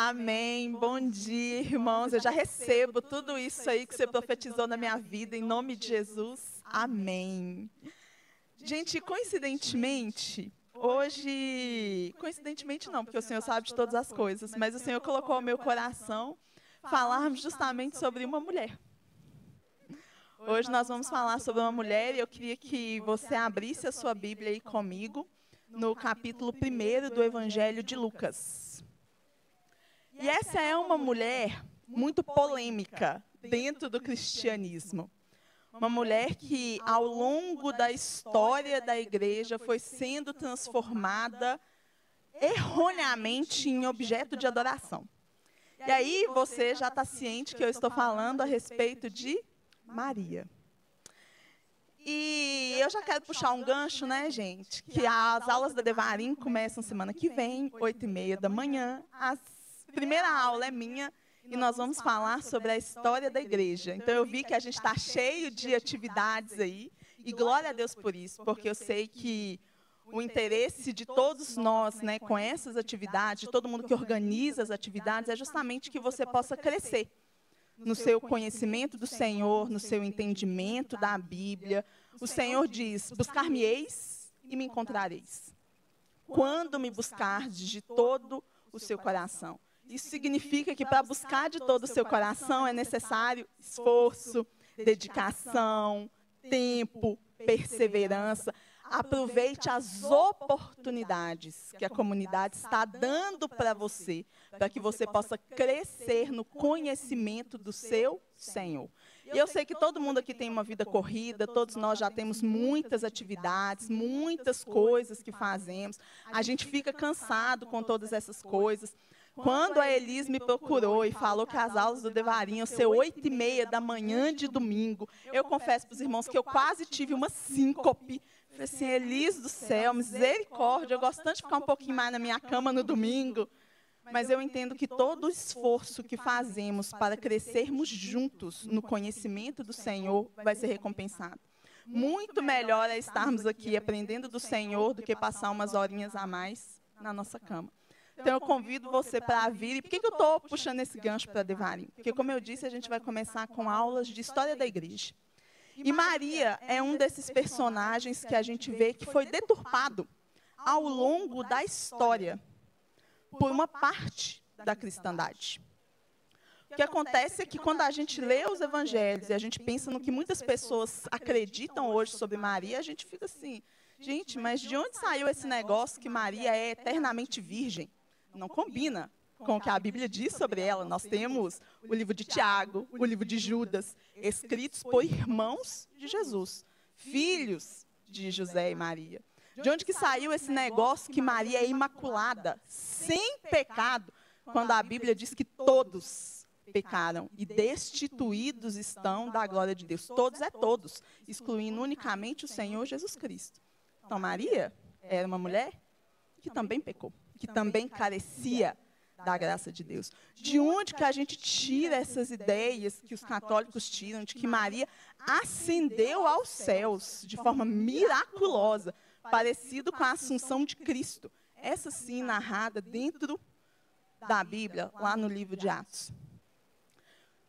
Amém. Bom dia, irmãos. Eu já recebo tudo isso aí que você profetizou na minha vida, em nome de Jesus. Amém. Gente, coincidentemente, hoje. Coincidentemente não, porque o Senhor sabe de todas as coisas, mas o Senhor colocou ao meu coração falarmos justamente sobre uma mulher. Hoje nós vamos falar sobre uma mulher e eu queria que você abrisse a sua Bíblia aí comigo no capítulo 1 do Evangelho de Lucas. E essa é uma mulher muito polêmica dentro do cristianismo. Uma mulher que, ao longo da história da igreja, foi sendo transformada erroneamente em objeto de adoração. E aí você já está ciente que eu estou falando a respeito de Maria. E eu já quero puxar um gancho, né, gente? Que as aulas da Devarim começam semana que vem, oito e meia da manhã. A primeira aula é minha e nós vamos falar sobre a história da igreja. Então eu vi que a gente está cheio de atividades aí e glória a Deus por isso, porque eu sei que o interesse de todos nós, né, com essas atividades, de todo mundo que organiza as atividades, é justamente que você possa crescer no seu conhecimento do Senhor, no seu entendimento da Bíblia. O Senhor diz: Buscar-me-eis e me encontrareis. Quando me buscardes de todo o seu coração. Isso significa que para buscar de todo o seu coração é necessário esforço, dedicação, tempo, perseverança. Aproveite as oportunidades que a comunidade está dando para você, para que você possa crescer no conhecimento do seu Senhor. E eu sei que todo mundo aqui tem uma vida corrida, todos nós já temos muitas atividades, muitas coisas que fazemos. A gente fica cansado com todas essas coisas. Quando a Elis me procurou e falou que as aulas do Devarim iam ser oito e meia da manhã de domingo, eu confesso para os irmãos que eu quase tive uma síncope. Falei assim, Elis do céu, misericórdia, eu gosto tanto de ficar um pouquinho mais na minha cama no domingo. Mas eu entendo que todo o esforço que fazemos para crescermos juntos no conhecimento do Senhor vai ser recompensado. Muito melhor é estarmos aqui aprendendo do Senhor do que passar umas horinhas a mais na nossa cama. Então eu convido você para vir. E por que, que eu estou puxando esse gancho para Devarim? Porque, como eu disse, a gente vai começar com aulas de história da igreja. E Maria é um desses personagens que a gente vê que foi deturpado ao longo da história por uma parte da cristandade. O que acontece é que quando a gente lê os evangelhos e a gente pensa no que muitas pessoas acreditam hoje sobre Maria, a gente fica assim, gente, mas de onde saiu esse negócio que Maria é eternamente virgem? Não combina com o que a Bíblia diz sobre ela. Nós temos o livro de Tiago, o livro de Judas, escritos por irmãos de Jesus, filhos de José e Maria. De onde que saiu esse negócio que Maria é imaculada, sem pecado, quando a Bíblia diz que todos pecaram e destituídos estão da glória de Deus. Todos é todos, excluindo unicamente o Senhor Jesus Cristo. Então Maria era uma mulher que também pecou, que também carecia da graça de Deus. De onde que a gente tira essas ideias que os católicos tiram de que Maria ascendeu aos céus de forma miraculosa? parecido com a assunção de Cristo. Essa sim narrada dentro da Bíblia, lá no livro de Atos.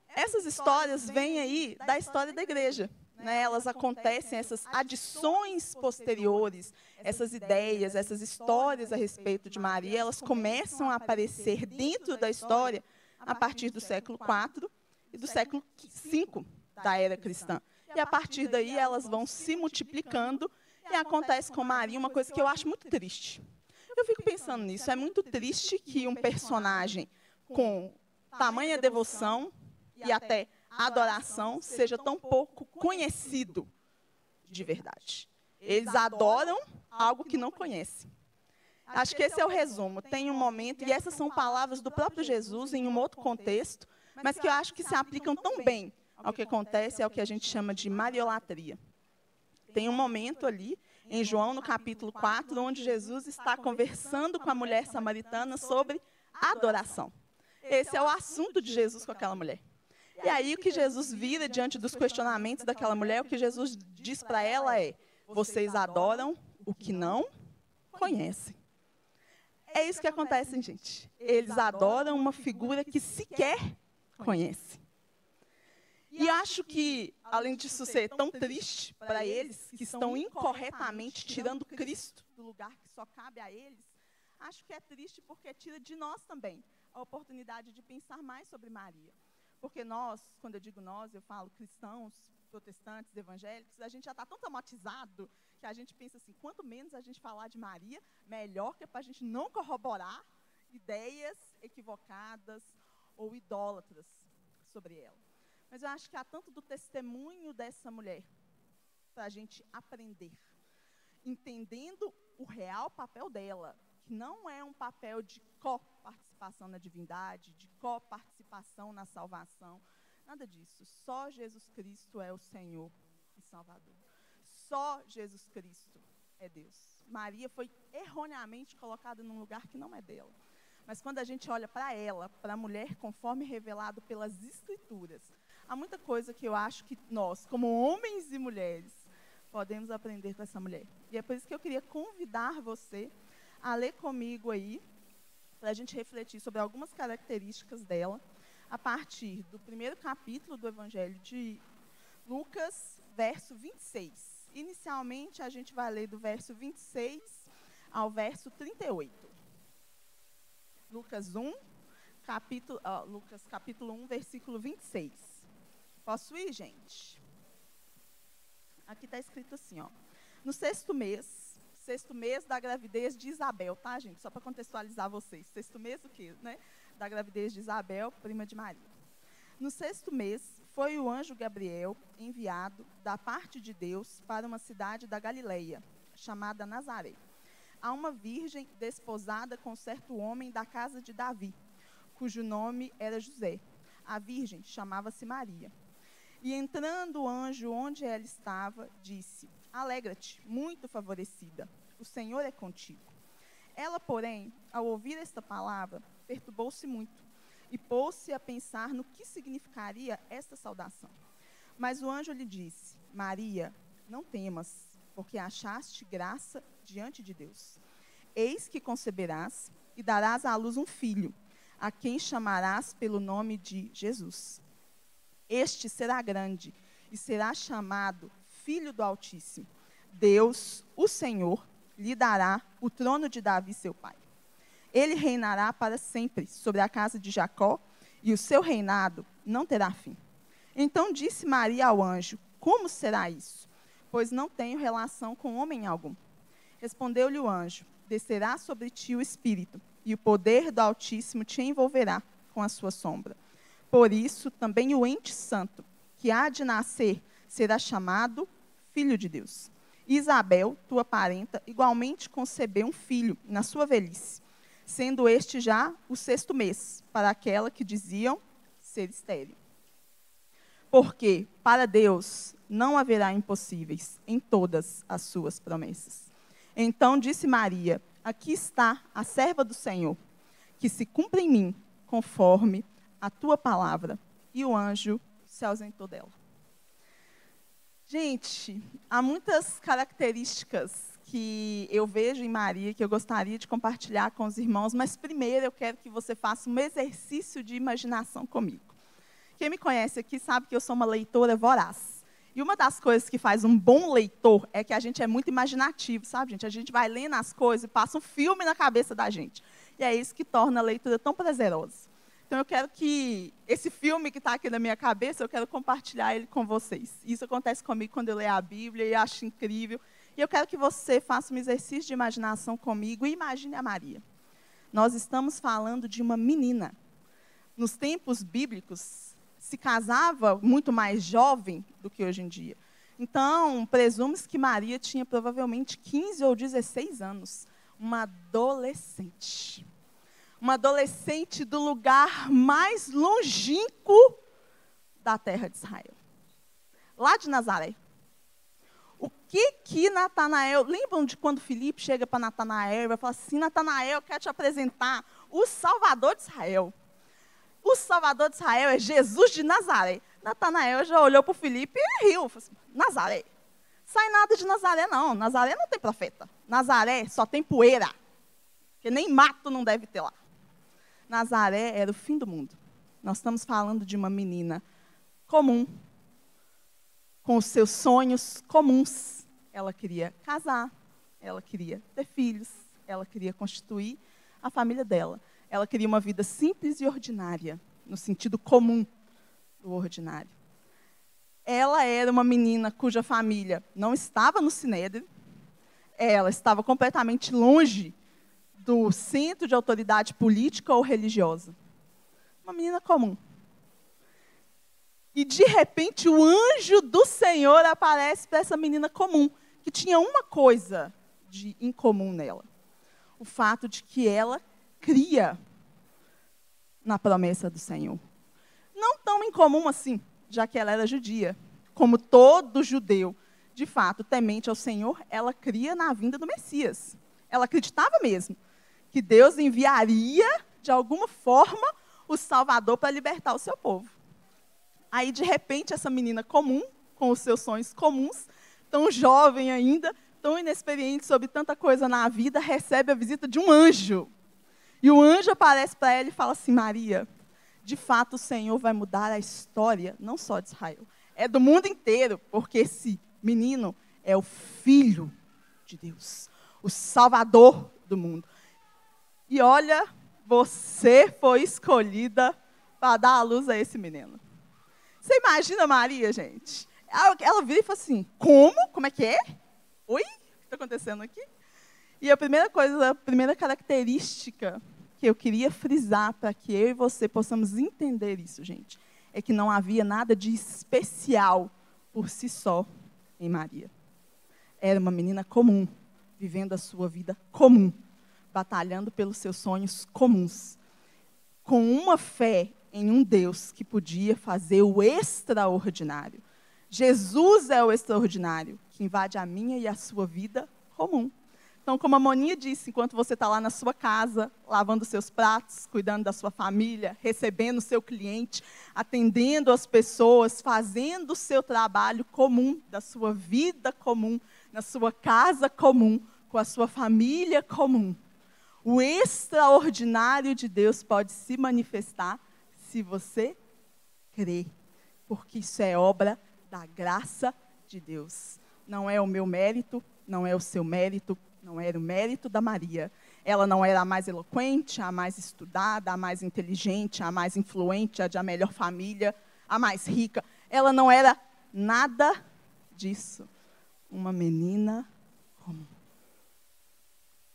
Essas histórias vêm aí da história da igreja. Né? Elas acontecem, essas adições posteriores, essas ideias, essas histórias a respeito de Maria, elas começam a aparecer dentro da história a partir do século IV e do século V da era cristã. E a partir daí elas vão se multiplicando e acontece com Maria uma coisa que eu acho muito triste. Eu fico pensando nisso. É muito triste que um personagem com tamanha devoção e até adoração seja tão pouco conhecido de verdade. Eles adoram algo que não conhecem. Acho que esse é o resumo. Tem um momento, e essas são palavras do próprio Jesus em um outro contexto, mas que eu acho que se aplicam tão bem ao que acontece, ao que a gente chama de mariolatria. Tem um momento ali, em João, no capítulo 4, onde Jesus está conversando com a mulher samaritana sobre adoração. Esse é o assunto de Jesus com aquela mulher. E aí o que Jesus vira diante dos questionamentos daquela mulher, o que Jesus diz para ela é: vocês adoram o que não conhecem. É isso que acontece, gente. Eles adoram uma figura que sequer conhecem. E acho que, além disso ser tão triste para eles, que estão incorretamente tirando Cristo do lugar que só cabe a eles, acho que é triste porque tira de nós também a oportunidade de pensar mais sobre Maria. Porque nós, quando eu digo nós, eu falo cristãos, protestantes, evangélicos, a gente já está tão traumatizado que a gente pensa assim, quanto menos a gente falar de Maria, melhor que é para a gente não corroborar ideias equivocadas ou idólatras sobre ela. Mas eu acho que há tanto do testemunho dessa mulher para a gente aprender, entendendo o real papel dela, que não é um papel de coparticipação na divindade, de coparticipação na salvação, nada disso. Só Jesus Cristo é o Senhor e Salvador. Só Jesus Cristo é Deus. Maria foi erroneamente colocada num lugar que não é dela. Mas quando a gente olha para ela, para a mulher conforme revelado pelas Escrituras, há muita coisa que eu acho que nós, como homens e mulheres, podemos aprender com essa mulher. E é por isso que eu queria convidar você a ler comigo aí, para a gente refletir sobre algumas características dela, a partir do primeiro capítulo do Evangelho de Lucas, verso 26. Inicialmente, a gente vai ler do verso 26 ao verso 38. Lucas 1, capítulo, uh, Lucas capítulo 1, versículo 26. Posso ir, gente? Aqui está escrito assim, ó. No sexto mês, sexto mês da gravidez de Isabel, tá, gente? Só para contextualizar vocês. Sexto mês o quê, né? Da gravidez de Isabel, prima de Maria. No sexto mês, foi o anjo Gabriel enviado da parte de Deus para uma cidade da Galileia, chamada Nazaré, a uma virgem desposada com certo homem da casa de Davi, cujo nome era José. A virgem chamava-se Maria. E entrando o anjo onde ela estava, disse: Alegra-te, muito favorecida, o Senhor é contigo. Ela, porém, ao ouvir esta palavra, perturbou-se muito e pôs-se a pensar no que significaria esta saudação. Mas o anjo lhe disse: Maria, não temas, porque achaste graça diante de Deus. Eis que conceberás e darás à luz um filho, a quem chamarás pelo nome de Jesus. Este será grande e será chamado Filho do Altíssimo. Deus, o Senhor, lhe dará o trono de Davi, seu pai. Ele reinará para sempre sobre a casa de Jacó, e o seu reinado não terá fim. Então disse Maria ao anjo: Como será isso? Pois não tenho relação com homem algum. Respondeu-lhe o anjo: Descerá sobre ti o Espírito, e o poder do Altíssimo te envolverá com a sua sombra. Por isso, também o ente santo, que há de nascer, será chamado filho de Deus. Isabel, tua parenta, igualmente concebeu um filho na sua velhice, sendo este já o sexto mês, para aquela que diziam ser estéril. Porque para Deus não haverá impossíveis em todas as suas promessas. Então disse Maria: Aqui está a serva do Senhor, que se cumpra em mim conforme a tua palavra. E o anjo se ausentou dela. Gente, há muitas características que eu vejo em Maria que eu gostaria de compartilhar com os irmãos, mas primeiro eu quero que você faça um exercício de imaginação comigo. Quem me conhece aqui sabe que eu sou uma leitora voraz. E uma das coisas que faz um bom leitor é que a gente é muito imaginativo, sabe, gente? A gente vai lendo as coisas e passa um filme na cabeça da gente. E é isso que torna a leitura tão prazerosa. Então eu quero que esse filme que está aqui na minha cabeça, eu quero compartilhar ele com vocês. Isso acontece comigo quando eu leio a Bíblia e acho incrível. E eu quero que você faça um exercício de imaginação comigo e imagine a Maria. Nós estamos falando de uma menina. Nos tempos bíblicos, se casava muito mais jovem do que hoje em dia. Então, presume-se que Maria tinha provavelmente 15 ou 16 anos. Uma adolescente uma adolescente do lugar mais longínquo da terra de Israel. Lá de Nazaré. O que que Natanael, lembram de quando Filipe chega para Natanael e vai falar assim, Natanael, eu quero te apresentar o Salvador de Israel. O Salvador de Israel é Jesus de Nazaré. Natanael já olhou para Filipe e riu. Falou assim, Nazaré. Sai nada de Nazaré, não. Nazaré não tem profeta. Nazaré só tem poeira. Porque nem mato não deve ter lá. Nazaré era o fim do mundo. Nós estamos falando de uma menina comum, com os seus sonhos comuns. Ela queria casar, ela queria ter filhos, ela queria constituir a família dela. Ela queria uma vida simples e ordinária, no sentido comum do ordinário. Ela era uma menina cuja família não estava no Sinédrio, ela estava completamente longe do centro de autoridade política ou religiosa. Uma menina comum. E de repente o anjo do Senhor aparece para essa menina comum, que tinha uma coisa de incomum nela: o fato de que ela cria na promessa do Senhor. Não tão incomum assim, já que ela era judia. Como todo judeu, de fato, temente ao Senhor, ela cria na vinda do Messias. Ela acreditava mesmo que Deus enviaria, de alguma forma, o Salvador para libertar o seu povo. Aí, de repente, essa menina comum, com os seus sonhos comuns, tão jovem ainda, tão inexperiente sobre tanta coisa na vida, recebe a visita de um anjo. E o anjo aparece para ela e fala assim: Maria, de fato o Senhor vai mudar a história, não só de Israel, é do mundo inteiro, porque esse menino é o filho de Deus, o salvador do mundo. E olha, você foi escolhida para dar a luz a esse menino. Você imagina Maria, gente? Ela, ela vira e fala assim: Como? Como é que é? Oi? O que está acontecendo aqui? E a primeira coisa, a primeira característica que eu queria frisar para que eu e você possamos entender isso, gente, é que não havia nada de especial por si só em Maria. Era uma menina comum, vivendo a sua vida comum, batalhando pelos seus sonhos comuns, com uma fé em um Deus que podia fazer o extraordinário. Jesus é o extraordinário que invade a minha e a sua vida comum. Então, como a Moninha disse, enquanto você está lá na sua casa, lavando seus pratos, cuidando da sua família, recebendo o seu cliente, atendendo as pessoas, fazendo o seu trabalho comum, da sua vida comum, na sua casa comum, com a sua família comum. O extraordinário de Deus pode se manifestar se você crê, porque isso é obra da graça de Deus. Não é o meu mérito, não é o seu mérito, não era o mérito da Maria. Ela não era a mais eloquente, a mais estudada, a mais inteligente, a mais influente, a de a melhor família, a mais rica. Ela não era nada disso. Uma menina.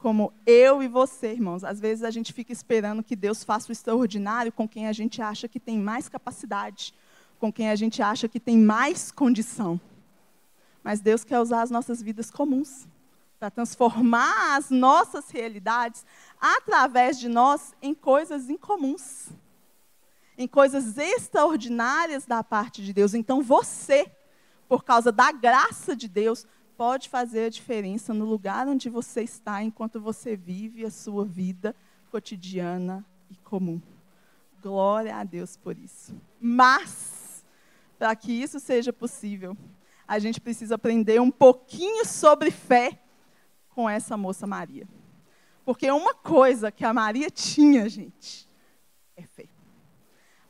Como eu e você, irmãos. Às vezes a gente fica esperando que Deus faça o extraordinário com quem a gente acha que tem mais capacidade, com quem a gente acha que tem mais condição. Mas Deus quer usar as nossas vidas comuns para transformar as nossas realidades através de nós em coisas incomuns, em coisas extraordinárias da parte de Deus. Então você, por causa da graça de Deus, pode fazer a diferença no lugar onde você está enquanto você vive a sua vida cotidiana e comum. Glória a Deus por isso. Mas, para que isso seja possível, a gente precisa aprender um pouquinho sobre fé com essa moça Maria. Porque uma coisa que a Maria tinha, gente, é fé.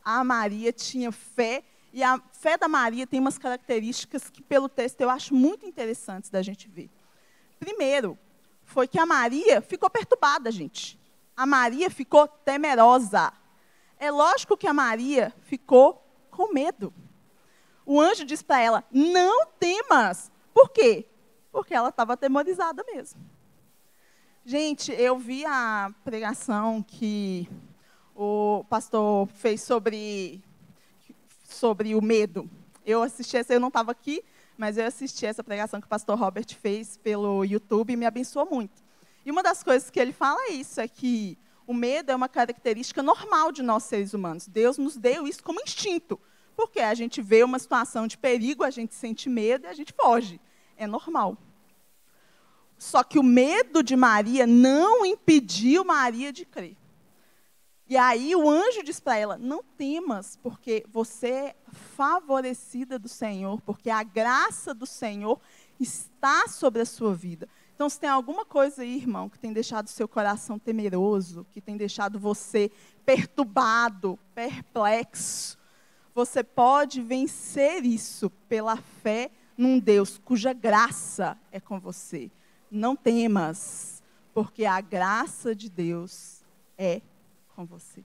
A Maria tinha fé, e a fé da Maria tem umas características que, pelo texto, eu acho muito interessantes da gente ver. Primeiro, foi que a Maria ficou perturbada, gente. A Maria ficou temerosa. É lógico que a Maria ficou com medo. O anjo diz para ela: Não temas. Por quê? porque ela estava atemorizada mesmo. Gente, eu vi a pregação que o pastor fez sobre, sobre o medo. Eu assisti essa, eu não estava aqui, mas eu assisti essa pregação que o pastor Robert fez pelo YouTube e me abençoou muito. E uma das coisas que ele fala é isso, é que o medo é uma característica normal de nós seres humanos. Deus nos deu isso como instinto. Porque a gente vê uma situação de perigo, a gente sente medo e a gente foge é normal. Só que o medo de Maria não impediu Maria de crer. E aí o anjo diz para ela: Não temas, porque você é favorecida do Senhor, porque a graça do Senhor está sobre a sua vida. Então, se tem alguma coisa aí, irmão, que tem deixado seu coração temeroso, que tem deixado você perturbado, perplexo, você pode vencer isso pela fé num Deus cuja graça é com você. Não temas, porque a graça de Deus é com você.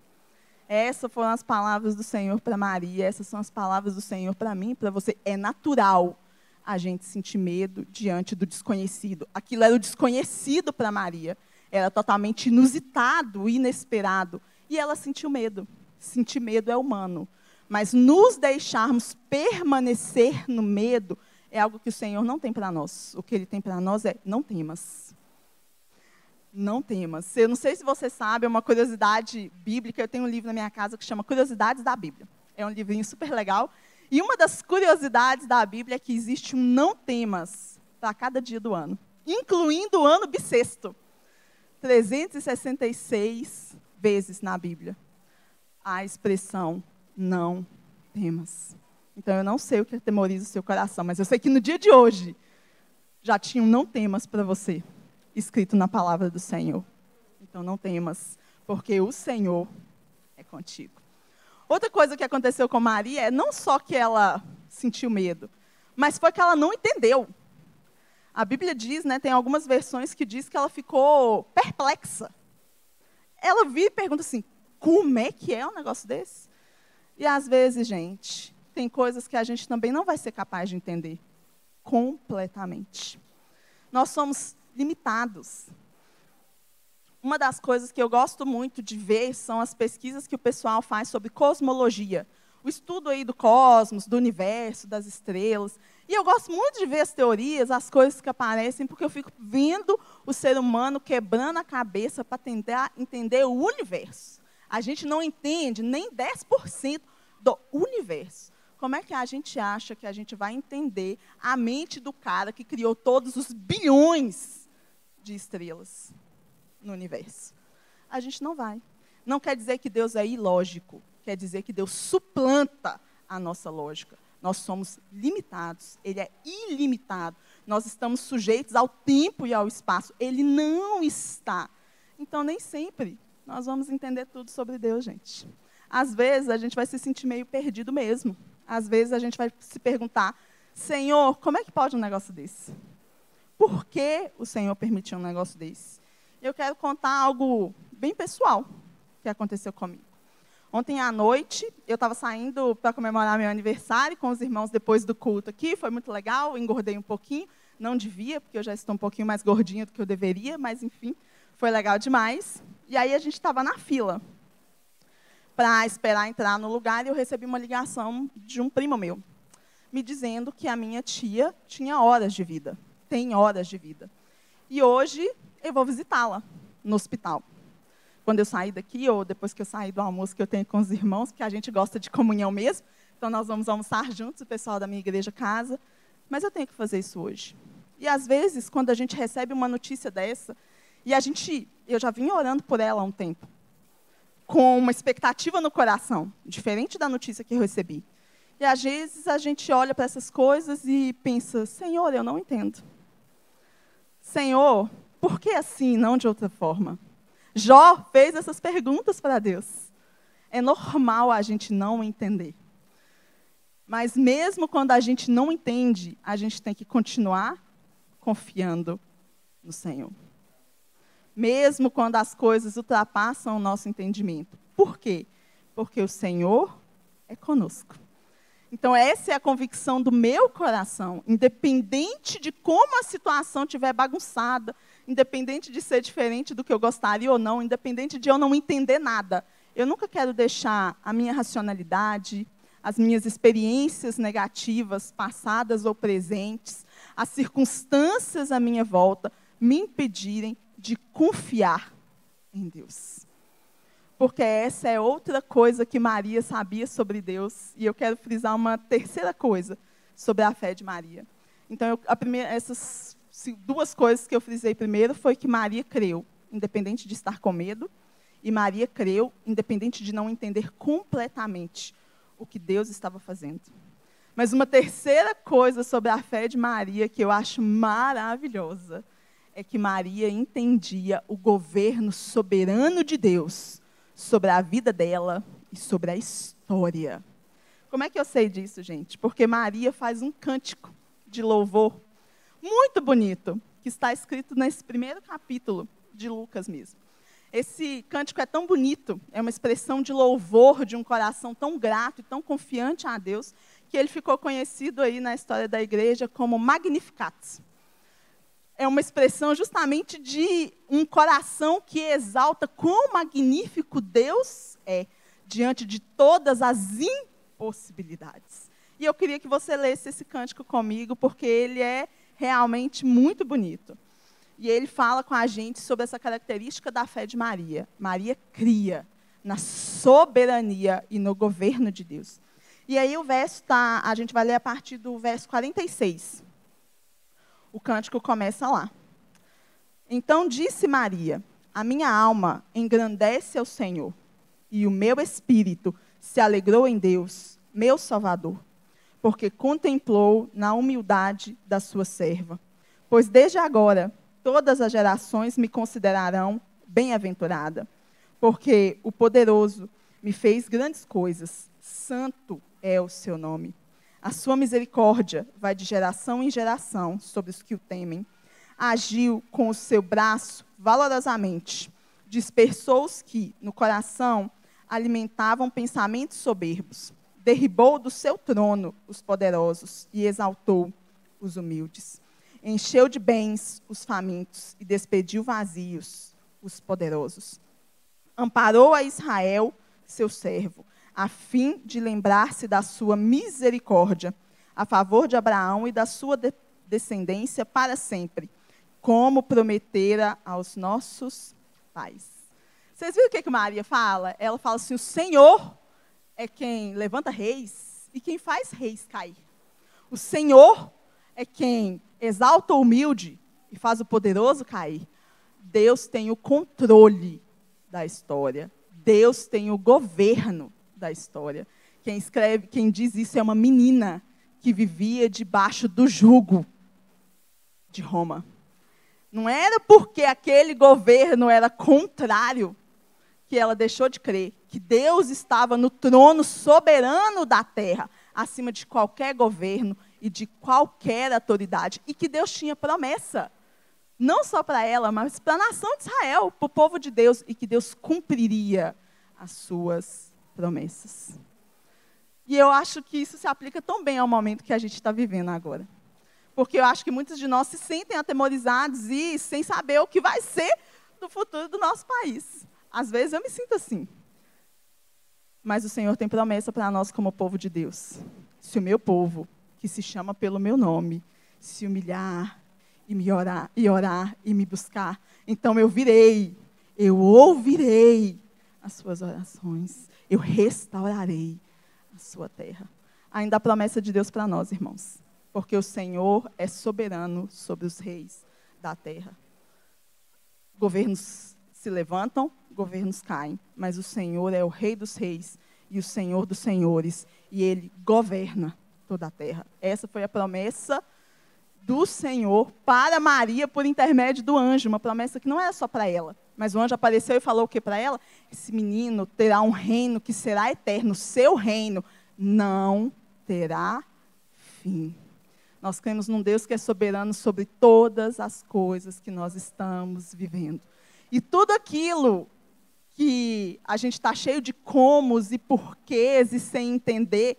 Essas foram as palavras do Senhor para Maria, essas são as palavras do Senhor para mim, para você. É natural a gente sentir medo diante do desconhecido. Aquilo era o desconhecido para Maria, era totalmente inusitado, inesperado, e ela sentiu medo. Sentir medo é humano, mas nos deixarmos permanecer no medo é algo que o Senhor não tem para nós. O que Ele tem para nós é não temas. Não temas. Eu não sei se você sabe, é uma curiosidade bíblica. Eu tenho um livro na minha casa que chama Curiosidades da Bíblia. É um livrinho super legal. E uma das curiosidades da Bíblia é que existe um não temas para cada dia do ano, incluindo o ano bissexto. 366 vezes na Bíblia a expressão não temas. Então eu não sei o que atemoriza o seu coração, mas eu sei que no dia de hoje já tinham não temas para você escrito na palavra do Senhor. Então não temas, porque o Senhor é contigo. Outra coisa que aconteceu com Maria é não só que ela sentiu medo, mas foi que ela não entendeu. A Bíblia diz, né, tem algumas versões que diz que ela ficou perplexa. Ela vira e pergunta assim: como é que é um negócio desse? E às vezes, gente, tem coisas que a gente também não vai ser capaz de entender completamente. Nós somos limitados. Uma das coisas que eu gosto muito de ver são as pesquisas que o pessoal faz sobre cosmologia. O estudo aí do cosmos, do universo, das estrelas. E eu gosto muito de ver as teorias, as coisas que aparecem, porque eu fico vendo o ser humano quebrando a cabeça para tentar entender o universo. A gente não entende nem 10% do universo. Como é que a gente acha que a gente vai entender a mente do cara que criou todos os bilhões de estrelas no universo? A gente não vai. Não quer dizer que Deus é ilógico, quer dizer que Deus suplanta a nossa lógica. Nós somos limitados, ele é ilimitado. Nós estamos sujeitos ao tempo e ao espaço. Ele não está. Então, nem sempre nós vamos entender tudo sobre Deus, gente. Às vezes, a gente vai se sentir meio perdido mesmo às vezes a gente vai se perguntar: Senhor, como é que pode um negócio desse? Por que o Senhor permitiu um negócio desse? Eu quero contar algo bem pessoal que aconteceu comigo. Ontem à noite, eu estava saindo para comemorar meu aniversário com os irmãos depois do culto aqui. Foi muito legal, engordei um pouquinho. Não devia, porque eu já estou um pouquinho mais gordinha do que eu deveria, mas enfim, foi legal demais. E aí a gente estava na fila para esperar entrar no lugar, e eu recebi uma ligação de um primo meu, me dizendo que a minha tia tinha horas de vida, tem horas de vida. E hoje eu vou visitá-la no hospital. Quando eu sair daqui, ou depois que eu sair do almoço que eu tenho com os irmãos, porque a gente gosta de comunhão mesmo, então nós vamos almoçar juntos, o pessoal da minha igreja casa, mas eu tenho que fazer isso hoje. E às vezes, quando a gente recebe uma notícia dessa, e a gente, eu já vim orando por ela há um tempo, com uma expectativa no coração, diferente da notícia que eu recebi. E às vezes a gente olha para essas coisas e pensa: Senhor, eu não entendo. Senhor, por que assim, não de outra forma? Jó fez essas perguntas para Deus. É normal a gente não entender. Mas mesmo quando a gente não entende, a gente tem que continuar confiando no Senhor mesmo quando as coisas ultrapassam o nosso entendimento. Por quê? Porque o Senhor é conosco. Então, essa é a convicção do meu coração, independente de como a situação estiver bagunçada, independente de ser diferente do que eu gostaria ou não, independente de eu não entender nada. Eu nunca quero deixar a minha racionalidade, as minhas experiências negativas, passadas ou presentes, as circunstâncias à minha volta, me impedirem de confiar em Deus. Porque essa é outra coisa que Maria sabia sobre Deus, e eu quero frisar uma terceira coisa sobre a fé de Maria. Então, eu, a primeira, essas duas coisas que eu frisei primeiro foi que Maria creu, independente de estar com medo, e Maria creu, independente de não entender completamente o que Deus estava fazendo. Mas uma terceira coisa sobre a fé de Maria que eu acho maravilhosa é que Maria entendia o governo soberano de Deus sobre a vida dela e sobre a história. Como é que eu sei disso, gente? Porque Maria faz um cântico de louvor muito bonito, que está escrito nesse primeiro capítulo de Lucas mesmo. Esse cântico é tão bonito, é uma expressão de louvor de um coração tão grato e tão confiante a Deus, que ele ficou conhecido aí na história da igreja como Magnificat. É uma expressão justamente de um coração que exalta quão magnífico Deus é diante de todas as impossibilidades. E eu queria que você lesse esse cântico comigo, porque ele é realmente muito bonito. E ele fala com a gente sobre essa característica da fé de Maria. Maria cria na soberania e no governo de Deus. E aí o verso tá, a gente vai ler a partir do verso 46. O cântico começa lá. Então disse Maria: A minha alma engrandece ao Senhor, e o meu espírito se alegrou em Deus, meu Salvador, porque contemplou na humildade da sua serva. Pois desde agora todas as gerações me considerarão bem-aventurada, porque o poderoso me fez grandes coisas, santo é o seu nome. A sua misericórdia vai de geração em geração sobre os que o temem. Agiu com o seu braço valorosamente, dispersou os que, no coração, alimentavam pensamentos soberbos. Derribou do seu trono os poderosos e exaltou os humildes encheu de bens os famintos e despediu vazios os poderosos. Amparou a Israel, seu servo, a fim de lembrar-se da sua misericórdia a favor de Abraão e da sua de descendência para sempre, como prometera aos nossos pais. Vocês viram o que, que Maria fala? Ela fala assim: o Senhor é quem levanta reis e quem faz reis cair. O Senhor é quem exalta o humilde e faz o poderoso cair. Deus tem o controle da história. Deus tem o governo da história. Quem escreve, quem diz isso é uma menina que vivia debaixo do jugo de Roma. Não era porque aquele governo era contrário que ela deixou de crer que Deus estava no trono soberano da terra, acima de qualquer governo e de qualquer autoridade. E que Deus tinha promessa, não só para ela, mas para a nação de Israel, para o povo de Deus, e que Deus cumpriria as suas promessas. E eu acho que isso se aplica tão bem ao momento que a gente está vivendo agora. Porque eu acho que muitos de nós se sentem atemorizados e sem saber o que vai ser do futuro do nosso país. Às vezes eu me sinto assim. Mas o Senhor tem promessa para nós como povo de Deus. Se o meu povo, que se chama pelo meu nome, se humilhar e me orar e orar e me buscar, então eu virei, eu ouvirei as suas orações, eu restaurarei a sua terra. Ainda a promessa de Deus para nós, irmãos, porque o Senhor é soberano sobre os reis da terra. Governos se levantam, governos caem, mas o Senhor é o Rei dos Reis e o Senhor dos Senhores, e Ele governa toda a terra. Essa foi a promessa do Senhor para Maria por intermédio do anjo, uma promessa que não era só para ela, mas o anjo apareceu e falou o que para ela? Esse menino terá um reino que será eterno, seu reino não terá fim. Nós cremos num Deus que é soberano sobre todas as coisas que nós estamos vivendo. E tudo aquilo que a gente está cheio de comos e porquês e sem entender,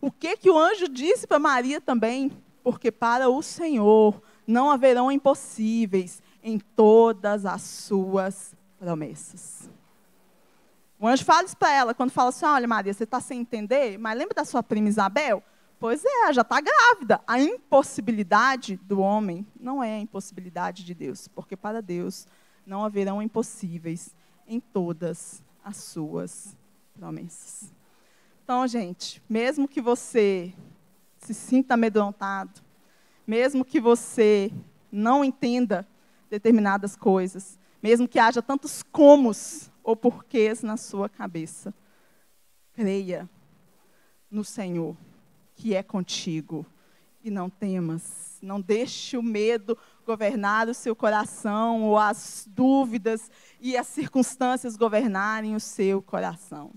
o que que o anjo disse para Maria também? Porque para o Senhor não haverão impossíveis em todas as suas promessas. O anjo fala isso para ela, quando fala assim, olha Maria, você está sem entender, mas lembra da sua prima Isabel? Pois é, já está grávida. A impossibilidade do homem não é a impossibilidade de Deus, porque para Deus não haverão impossíveis em todas as suas promessas. Então, gente, mesmo que você se sinta amedrontado, mesmo que você não entenda determinadas coisas, mesmo que haja tantos comos ou porquês na sua cabeça, creia no Senhor, que é contigo, e não temas, não deixe o medo governar o seu coração, ou as dúvidas e as circunstâncias governarem o seu coração.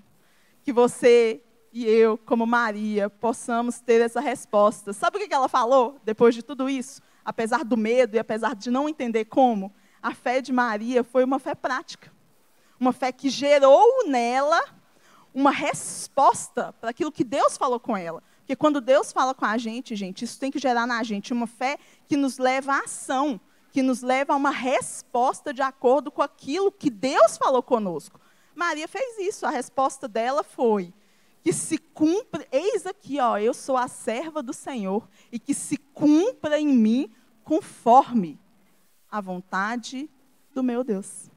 Que você e eu, como Maria, possamos ter essa resposta. Sabe o que ela falou depois de tudo isso? Apesar do medo e apesar de não entender como, a fé de Maria foi uma fé prática. Uma fé que gerou nela uma resposta para aquilo que Deus falou com ela. Porque quando Deus fala com a gente, gente, isso tem que gerar na gente uma fé que nos leva à ação, que nos leva a uma resposta de acordo com aquilo que Deus falou conosco. Maria fez isso, a resposta dela foi: que se cumpra, eis aqui, ó, eu sou a serva do Senhor, e que se cumpra em mim conforme a vontade do meu Deus.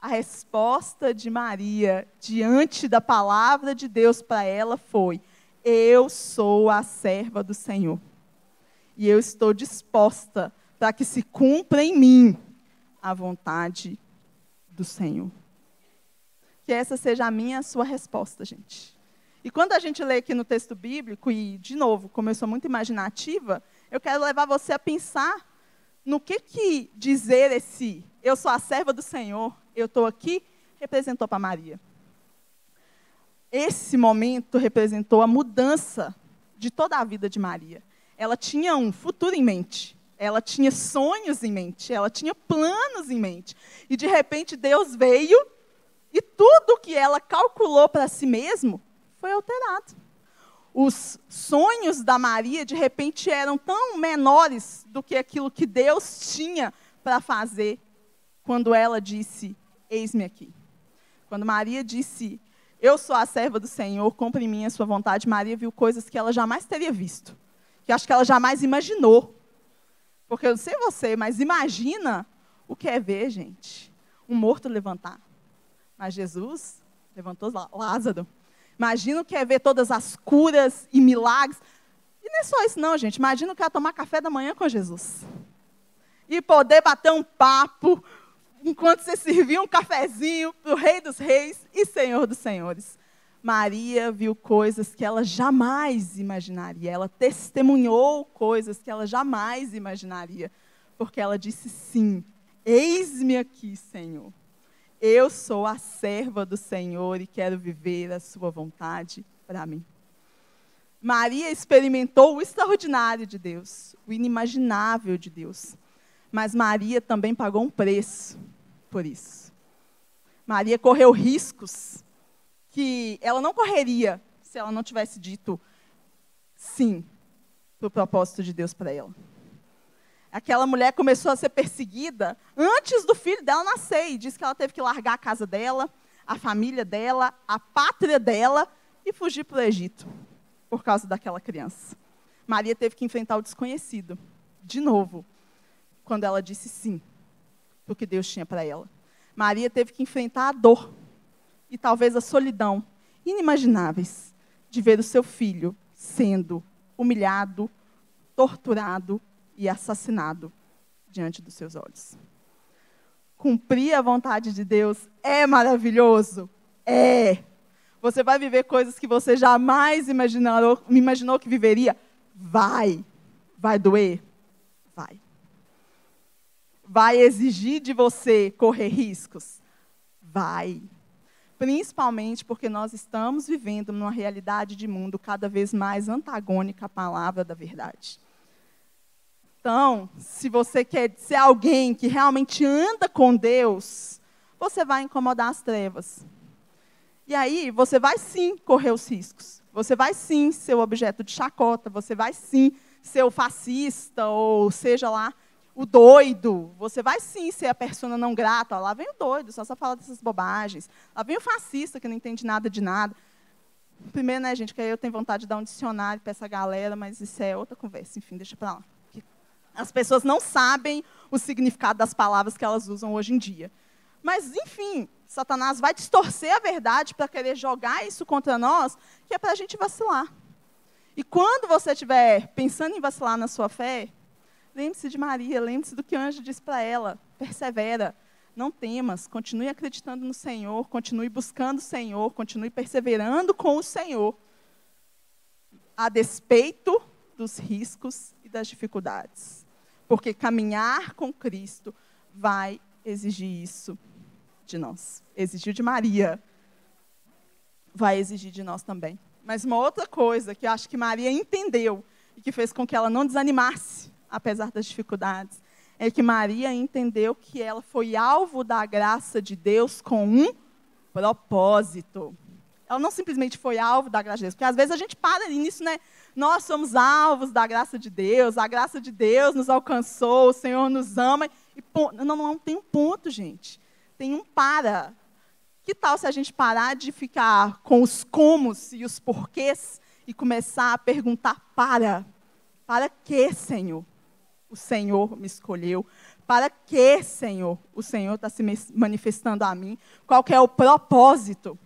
A resposta de Maria diante da palavra de Deus para ela foi: Eu sou a serva do Senhor. E eu estou disposta para que se cumpra em mim a vontade do Senhor. Que essa seja a minha a sua resposta, gente. E quando a gente lê aqui no texto bíblico, e de novo, como eu sou muito imaginativa, eu quero levar você a pensar no que, que dizer esse eu sou a serva do Senhor, eu estou aqui, representou para Maria. Esse momento representou a mudança de toda a vida de Maria. Ela tinha um futuro em mente, ela tinha sonhos em mente, ela tinha planos em mente. E de repente Deus veio e tudo que ela calculou para si mesmo foi alterado. Os sonhos da Maria, de repente, eram tão menores do que aquilo que Deus tinha para fazer quando ela disse: Eis-me aqui. Quando Maria disse: Eu sou a serva do Senhor, compre em mim a sua vontade, Maria viu coisas que ela jamais teria visto, que acho que ela jamais imaginou. Porque eu não sei você, mas imagina o que é ver, gente, um morto levantar. Mas Jesus levantou Lázaro. Imagina o que é ver todas as curas e milagres. E não é só isso, não, gente. Imagina o que é tomar café da manhã com Jesus. E poder bater um papo enquanto você servia um cafezinho para o Rei dos Reis e Senhor dos Senhores. Maria viu coisas que ela jamais imaginaria. Ela testemunhou coisas que ela jamais imaginaria. Porque ela disse sim. Eis-me aqui, Senhor. Eu sou a serva do Senhor e quero viver a sua vontade para mim. Maria experimentou o extraordinário de Deus, o inimaginável de Deus. Mas Maria também pagou um preço por isso. Maria correu riscos que ela não correria se ela não tivesse dito sim para o propósito de Deus para ela aquela mulher começou a ser perseguida antes do filho dela nascer. E diz que ela teve que largar a casa dela, a família dela, a pátria dela e fugir para o Egito por causa daquela criança. Maria teve que enfrentar o desconhecido, de novo, quando ela disse sim para o que Deus tinha para ela. Maria teve que enfrentar a dor e talvez a solidão inimagináveis de ver o seu filho sendo humilhado, torturado e assassinado diante dos seus olhos. Cumprir a vontade de Deus é maravilhoso? É. Você vai viver coisas que você jamais imaginou, imaginou que viveria? Vai. Vai doer? Vai. Vai exigir de você correr riscos? Vai. Principalmente porque nós estamos vivendo numa realidade de mundo cada vez mais antagônica à palavra da verdade. Então, se você quer ser alguém que realmente anda com Deus, você vai incomodar as trevas. E aí, você vai sim correr os riscos. Você vai sim ser o objeto de chacota. Você vai sim ser o fascista, ou seja lá, o doido. Você vai sim ser a persona não grata. lá vem o doido, só só fala dessas bobagens. Lá vem o fascista, que não entende nada de nada. Primeiro, né, gente, que aí eu tenho vontade de dar um dicionário para essa galera, mas isso é outra conversa. Enfim, deixa para lá. As pessoas não sabem o significado das palavras que elas usam hoje em dia. Mas, enfim, Satanás vai distorcer a verdade para querer jogar isso contra nós, que é para a gente vacilar. E quando você estiver pensando em vacilar na sua fé, lembre-se de Maria, lembre-se do que o anjo disse para ela: persevera, não temas, continue acreditando no Senhor, continue buscando o Senhor, continue perseverando com o Senhor, a despeito dos riscos e das dificuldades. Porque caminhar com Cristo vai exigir isso de nós. Exigiu de Maria, vai exigir de nós também. Mas uma outra coisa que eu acho que Maria entendeu e que fez com que ela não desanimasse, apesar das dificuldades, é que Maria entendeu que ela foi alvo da graça de Deus com um propósito. Ela não simplesmente foi alvo da graça de Deus, porque às vezes a gente para nisso, né? Nós somos alvos da graça de Deus, a graça de Deus nos alcançou, o Senhor nos ama. E não, não, tem um ponto, gente. Tem um para. Que tal se a gente parar de ficar com os comos e os porquês e começar a perguntar para? Para que, Senhor? O Senhor me escolheu. Para que, Senhor, o Senhor está se manifestando a mim? Qual é o propósito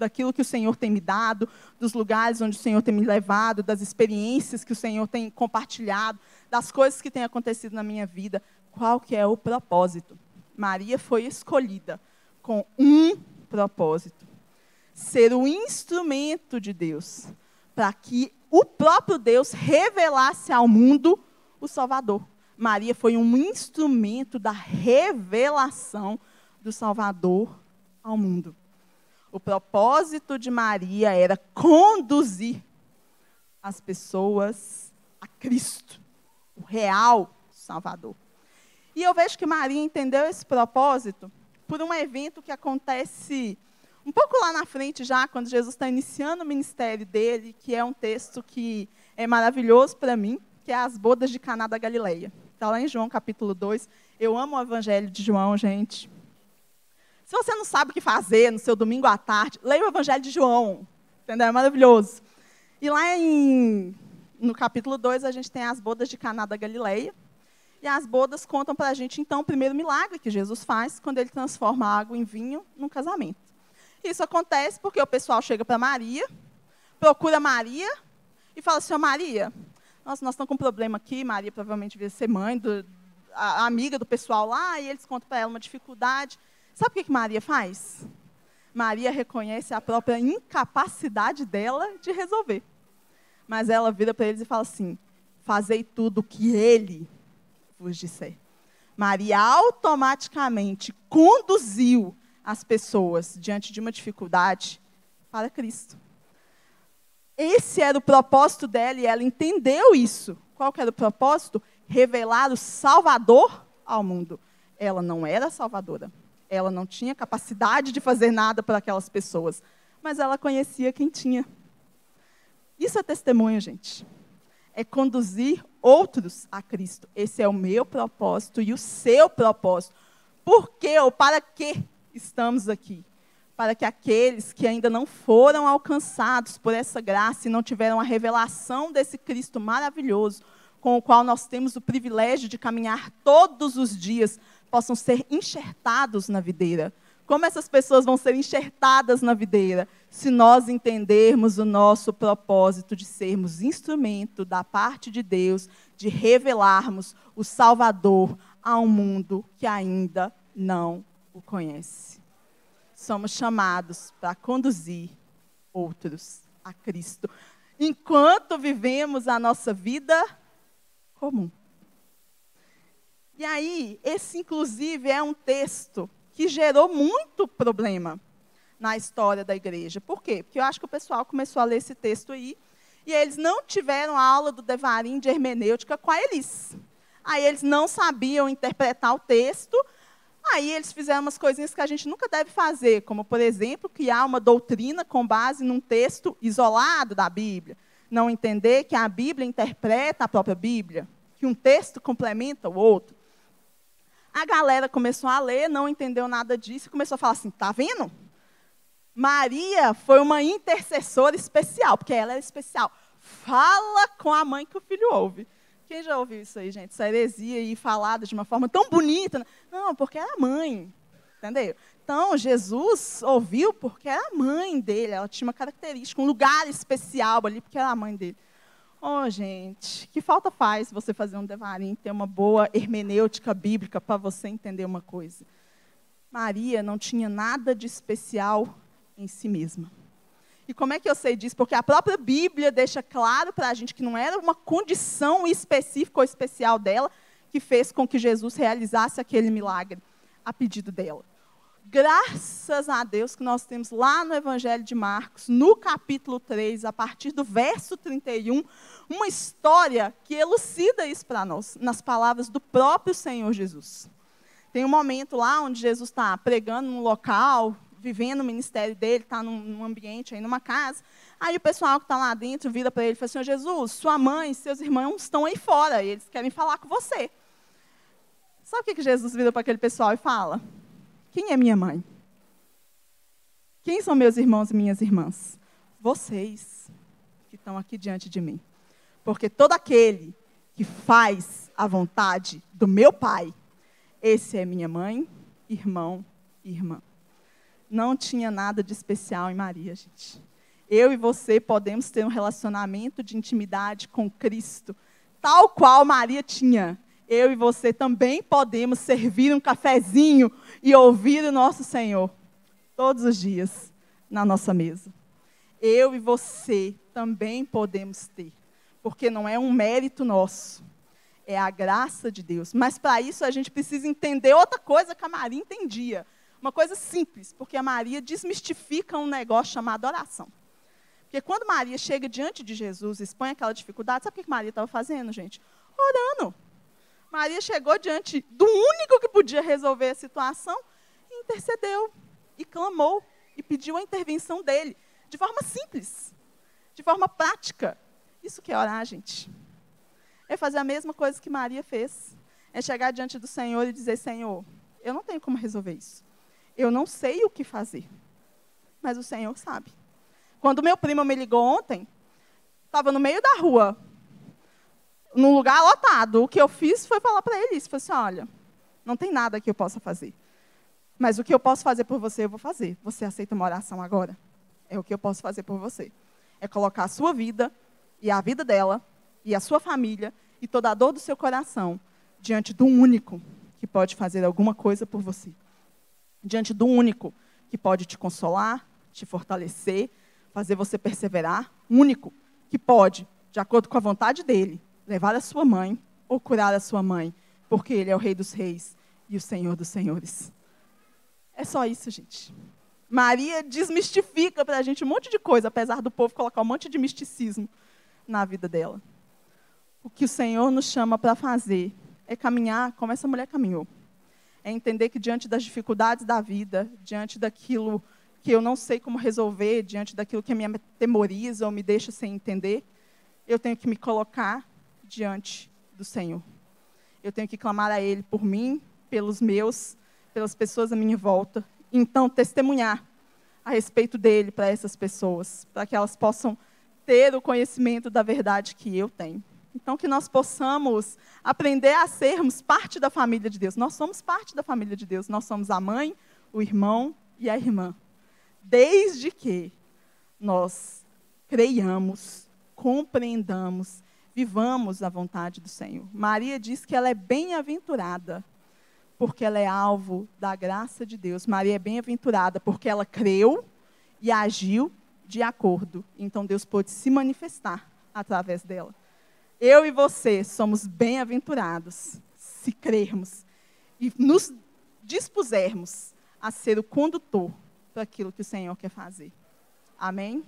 daquilo que o Senhor tem me dado, dos lugares onde o Senhor tem me levado, das experiências que o Senhor tem compartilhado, das coisas que têm acontecido na minha vida? Qual que é o propósito? Maria foi escolhida com um propósito: ser o instrumento de Deus para que o próprio Deus revelasse ao mundo o Salvador. Maria foi um instrumento da revelação do Salvador ao mundo. O propósito de Maria era conduzir as pessoas a Cristo, o real Salvador. E eu vejo que Maria entendeu esse propósito por um evento que acontece um pouco lá na frente já, quando Jesus está iniciando o ministério dele, que é um texto que é maravilhoso para mim, que é as bodas de Caná da Galileia. Está lá em João capítulo 2. Eu amo o evangelho de João, gente. Se você não sabe o que fazer no seu domingo à tarde, leia o evangelho de João. Entendeu? É maravilhoso. E lá em, no capítulo 2, a gente tem as bodas de Caná da Galileia. E as bodas contam para a gente, então, o primeiro milagre que Jesus faz, quando ele transforma a água em vinho num casamento. Isso acontece porque o pessoal chega para Maria, procura Maria e fala assim, Maria, nossa, nós estamos com um problema aqui, Maria provavelmente devia ser mãe, do, a amiga do pessoal lá, e eles contam para ela uma dificuldade. Sabe o que, Maria faz? Maria reconhece a própria incapacidade dela de resolver. Mas ela vira para eles e fala assim: Fazei tudo o que ele vos disser. Maria automaticamente conduziu as pessoas diante de uma dificuldade para Cristo. Esse era o propósito dela e ela entendeu isso. Qual era o propósito? Revelar o Salvador ao mundo. Ela não era salvadora. Ela não tinha capacidade de fazer nada para aquelas pessoas. Mas ela conhecia quem tinha. Isso é testemunho, gente. É conduzir outros a Cristo. Esse é o meu propósito e o seu propósito. Por quê ou para que estamos aqui? para que aqueles que ainda não foram alcançados por essa graça e não tiveram a revelação desse Cristo maravilhoso, com o qual nós temos o privilégio de caminhar todos os dias, possam ser enxertados na videira. Como essas pessoas vão ser enxertadas na videira? Se nós entendermos o nosso propósito de sermos instrumento da parte de Deus, de revelarmos o Salvador a um mundo que ainda não o conhece somos chamados para conduzir outros a Cristo, enquanto vivemos a nossa vida comum. E aí, esse inclusive é um texto que gerou muito problema na história da igreja. Por quê? Porque eu acho que o pessoal começou a ler esse texto aí e eles não tiveram a aula do Devarim de hermenêutica com a Elis. Aí eles não sabiam interpretar o texto, Aí eles fizeram umas coisinhas que a gente nunca deve fazer, como, por exemplo, criar uma doutrina com base num texto isolado da Bíblia. Não entender que a Bíblia interpreta a própria Bíblia, que um texto complementa o outro. A galera começou a ler, não entendeu nada disso e começou a falar assim: tá vendo? Maria foi uma intercessora especial, porque ela era especial. Fala com a mãe que o filho ouve. Quem já ouviu isso aí, gente? Essa heresia aí falada de uma forma tão bonita. Né? Não, porque era mãe. Entendeu? Então, Jesus ouviu porque era a mãe dele. Ela tinha uma característica, um lugar especial ali, porque era a mãe dele. Oh, gente, que falta faz você fazer um devarim, ter uma boa hermenêutica bíblica para você entender uma coisa. Maria não tinha nada de especial em si mesma. E como é que eu sei disso? Porque a própria Bíblia deixa claro para a gente que não era uma condição específica ou especial dela que fez com que Jesus realizasse aquele milagre a pedido dela. Graças a Deus que nós temos lá no Evangelho de Marcos, no capítulo 3, a partir do verso 31, uma história que elucida isso para nós, nas palavras do próprio Senhor Jesus. Tem um momento lá onde Jesus está pregando num local, vivendo o ministério dele, está num, num, ambiente, aí numa casa. Aí o pessoal que está lá dentro vira para ele e fala assim: Jesus, sua mãe e seus irmãos estão aí fora, e eles querem falar com você. Sabe o que, que Jesus vira para aquele pessoal e fala? Quem é minha mãe? Quem são meus irmãos e minhas irmãs? Vocês que estão aqui diante de mim. Porque todo aquele que faz a vontade do meu Pai, esse é minha mãe, irmão e irmã. Não tinha nada de especial em Maria, gente. Eu e você podemos ter um relacionamento de intimidade com Cristo, tal qual Maria tinha eu e você também podemos servir um cafezinho e ouvir o nosso Senhor todos os dias na nossa mesa. Eu e você também podemos ter, porque não é um mérito nosso, é a graça de Deus. Mas para isso a gente precisa entender outra coisa que a Maria entendia. Uma coisa simples, porque a Maria desmistifica um negócio chamado oração. Porque quando Maria chega diante de Jesus expõe aquela dificuldade, sabe o que Maria estava fazendo, gente? Orando. Maria chegou diante do único que podia resolver a situação e intercedeu, e clamou, e pediu a intervenção dele, de forma simples, de forma prática. Isso que é orar, gente. É fazer a mesma coisa que Maria fez. É chegar diante do Senhor e dizer: Senhor, eu não tenho como resolver isso. Eu não sei o que fazer. Mas o Senhor sabe. Quando meu primo me ligou ontem, estava no meio da rua, num lugar lotado. O que eu fiz foi falar para ele isso. Falei assim, olha, não tem nada que eu possa fazer. Mas o que eu posso fazer por você, eu vou fazer. Você aceita uma oração agora? É o que eu posso fazer por você. É colocar a sua vida e a vida dela e a sua família e toda a dor do seu coração diante do único que pode fazer alguma coisa por você. Diante do único que pode te consolar, te fortalecer, fazer você perseverar. Único que pode, de acordo com a vontade dele, levar a sua mãe ou curar a sua mãe, porque ele é o Rei dos Reis e o Senhor dos Senhores. É só isso, gente. Maria desmistifica para a gente um monte de coisa, apesar do povo colocar um monte de misticismo na vida dela. O que o Senhor nos chama para fazer é caminhar como essa mulher caminhou. É entender que diante das dificuldades da vida, diante daquilo que eu não sei como resolver, diante daquilo que me atemoriza ou me deixa sem entender, eu tenho que me colocar diante do Senhor. Eu tenho que clamar a Ele por mim, pelos meus, pelas pessoas à minha volta. Então, testemunhar a respeito dele para essas pessoas, para que elas possam ter o conhecimento da verdade que eu tenho. Então, que nós possamos aprender a sermos parte da família de Deus. Nós somos parte da família de Deus. Nós somos a mãe, o irmão e a irmã. Desde que nós creiamos, compreendamos vivamos a vontade do Senhor. Maria diz que ela é bem-aventurada, porque ela é alvo da graça de Deus. Maria é bem-aventurada porque ela creu e agiu de acordo. Então Deus pôde se manifestar através dela. Eu e você somos bem-aventurados se crermos e nos dispusermos a ser o condutor para aquilo que o Senhor quer fazer. Amém?